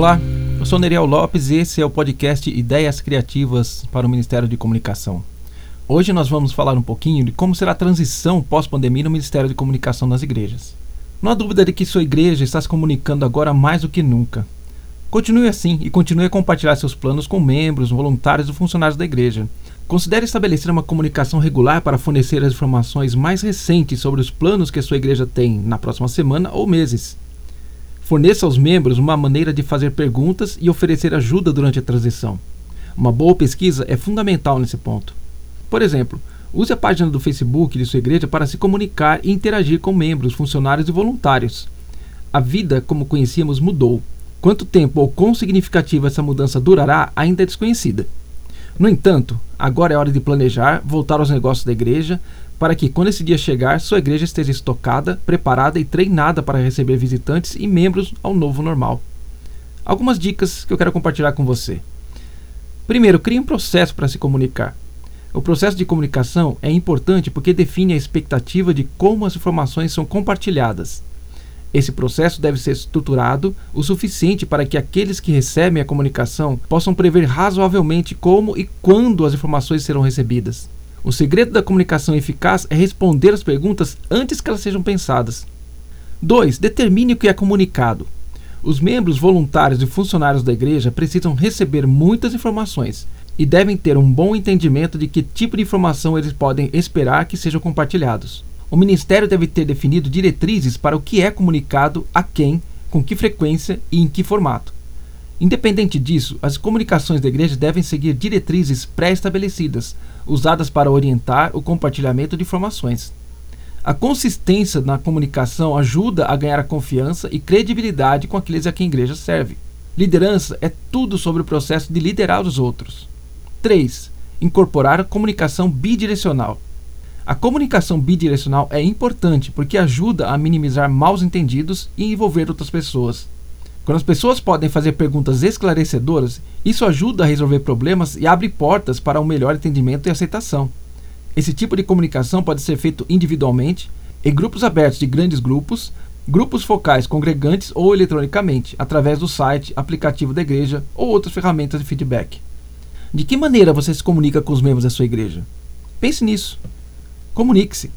Olá, eu sou Neriel Lopes e esse é o podcast Ideias Criativas para o Ministério de Comunicação. Hoje nós vamos falar um pouquinho de como será a transição pós-pandemia no Ministério de Comunicação nas igrejas. Não há dúvida de que sua igreja está se comunicando agora mais do que nunca. Continue assim e continue a compartilhar seus planos com membros, voluntários e funcionários da igreja. Considere estabelecer uma comunicação regular para fornecer as informações mais recentes sobre os planos que sua igreja tem na próxima semana ou meses. Forneça aos membros uma maneira de fazer perguntas e oferecer ajuda durante a transição. Uma boa pesquisa é fundamental nesse ponto. Por exemplo, use a página do Facebook de sua igreja para se comunicar e interagir com membros, funcionários e voluntários. A vida, como conhecíamos, mudou Quanto tempo ou quão significativa essa mudança durará ainda é desconhecida. No entanto, agora é hora de planejar, voltar aos negócios da igreja, para que, quando esse dia chegar, sua igreja esteja estocada, preparada e treinada para receber visitantes e membros ao novo normal. Algumas dicas que eu quero compartilhar com você. Primeiro, crie um processo para se comunicar. O processo de comunicação é importante porque define a expectativa de como as informações são compartilhadas. Esse processo deve ser estruturado o suficiente para que aqueles que recebem a comunicação possam prever razoavelmente como e quando as informações serão recebidas. O segredo da comunicação eficaz é responder as perguntas antes que elas sejam pensadas. 2. Determine o que é comunicado. Os membros voluntários e funcionários da igreja precisam receber muitas informações e devem ter um bom entendimento de que tipo de informação eles podem esperar que sejam compartilhados. O Ministério deve ter definido diretrizes para o que é comunicado a quem, com que frequência e em que formato. Independente disso, as comunicações da igreja devem seguir diretrizes pré-estabelecidas, usadas para orientar o compartilhamento de informações. A consistência na comunicação ajuda a ganhar a confiança e credibilidade com aqueles a quem a igreja serve. Liderança é tudo sobre o processo de liderar os outros. 3. Incorporar a comunicação bidirecional. A comunicação bidirecional é importante porque ajuda a minimizar maus entendidos e envolver outras pessoas. Quando as pessoas podem fazer perguntas esclarecedoras, isso ajuda a resolver problemas e abre portas para um melhor entendimento e aceitação. Esse tipo de comunicação pode ser feito individualmente, em grupos abertos de grandes grupos, grupos focais congregantes ou eletronicamente, através do site, aplicativo da igreja ou outras ferramentas de feedback. De que maneira você se comunica com os membros da sua igreja? Pense nisso. Comunique-se.